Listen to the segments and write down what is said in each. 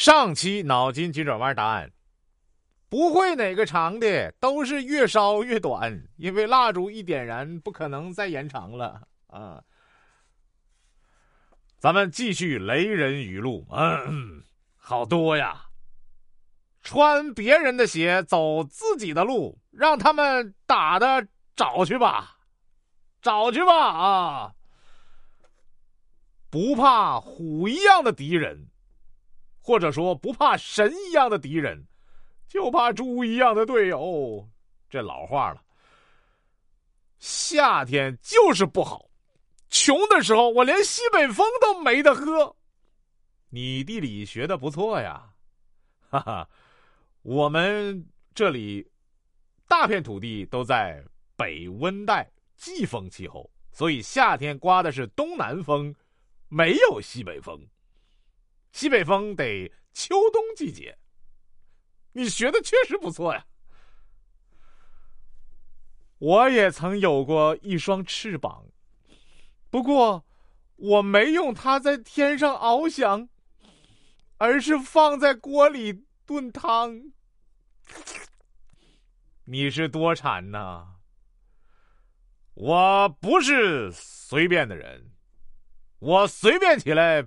上期脑筋急转弯答案：不会哪个长的都是越烧越短，因为蜡烛一点燃不可能再延长了啊。咱们继续雷人语录，嗯，好多呀。穿别人的鞋走自己的路，让他们打的找去吧，找去吧啊！不怕虎一样的敌人，或者说不怕神一样的敌人，就怕猪一样的队友。这老话了。夏天就是不好，穷的时候我连西北风都没得喝。你地理学的不错呀，哈哈。我们这里大片土地都在北温带季风气候，所以夏天刮的是东南风，没有西北风。西北风得秋冬季节。你学的确实不错呀。我也曾有过一双翅膀，不过我没用它在天上翱翔，而是放在锅里。炖汤，你是多馋呐！我不是随便的人，我随便起来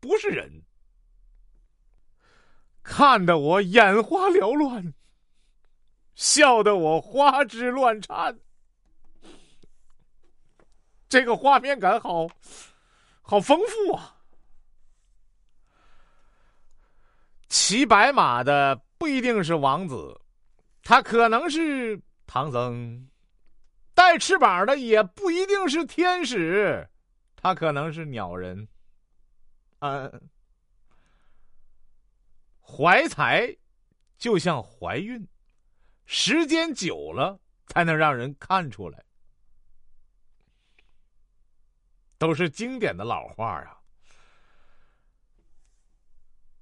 不是人，看得我眼花缭乱，笑得我花枝乱颤。这个画面感好，好丰富啊！骑白马的不一定是王子，他可能是唐僧；带翅膀的也不一定是天使，他可能是鸟人。嗯，怀才就像怀孕，时间久了才能让人看出来，都是经典的老话啊。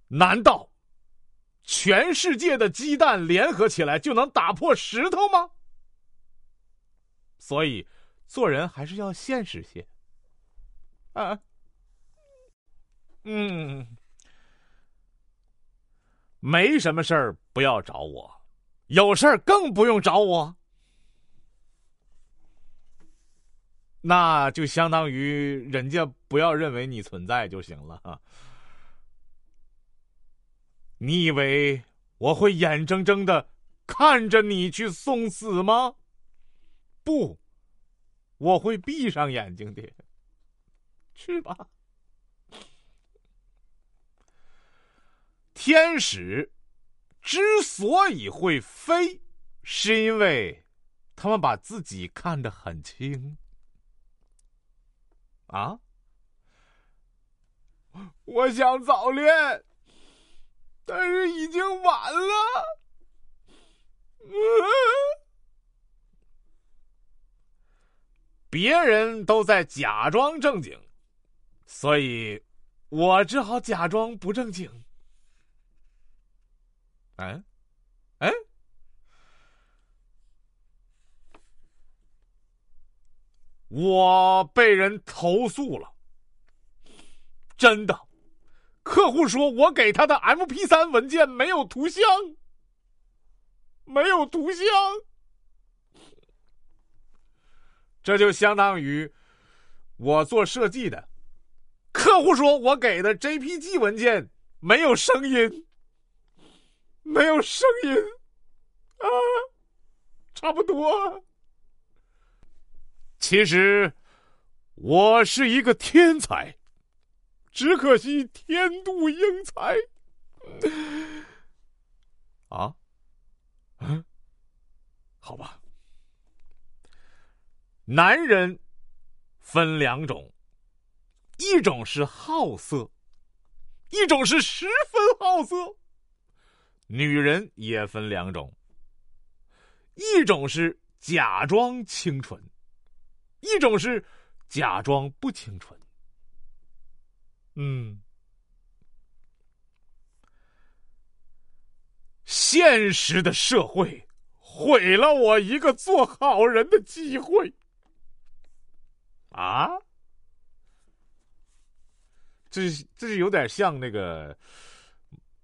难道？全世界的鸡蛋联合起来就能打破石头吗？所以做人还是要现实些。啊，嗯，没什么事儿不要找我，有事儿更不用找我。那就相当于人家不要认为你存在就行了。你以为我会眼睁睁的看着你去送死吗？不，我会闭上眼睛的。去吧。天使之所以会飞，是因为他们把自己看得很轻。啊？我想早恋。但是已经晚了，别人都在假装正经，所以我只好假装不正经。嗯，哎，我被人投诉了，真的。客户说：“我给他的 M P 三文件没有图像，没有图像，这就相当于我做设计的。客户说我给的 J P G 文件没有声音，没有声音啊，差不多。其实我是一个天才。”只可惜天妒英才，啊，嗯，好吧。男人分两种，一种是好色，一种是十分好色。女人也分两种，一种是假装清纯，一种是假装不清纯。嗯，现实的社会毁了我一个做好人的机会。啊，这这是有点像那个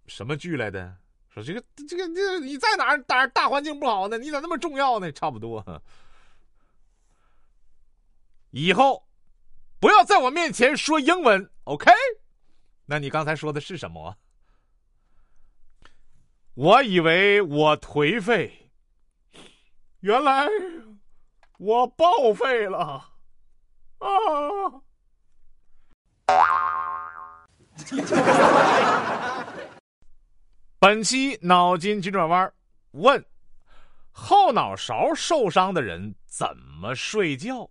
什么剧来的？说这个这个这你在哪儿大大环境不好呢？你咋那么重要呢？差不多。以后不要在我面前说英文，OK？那你刚才说的是什么？我以为我颓废，原来我报废了啊！本期脑筋急转弯问：后脑勺受伤的人怎么睡觉？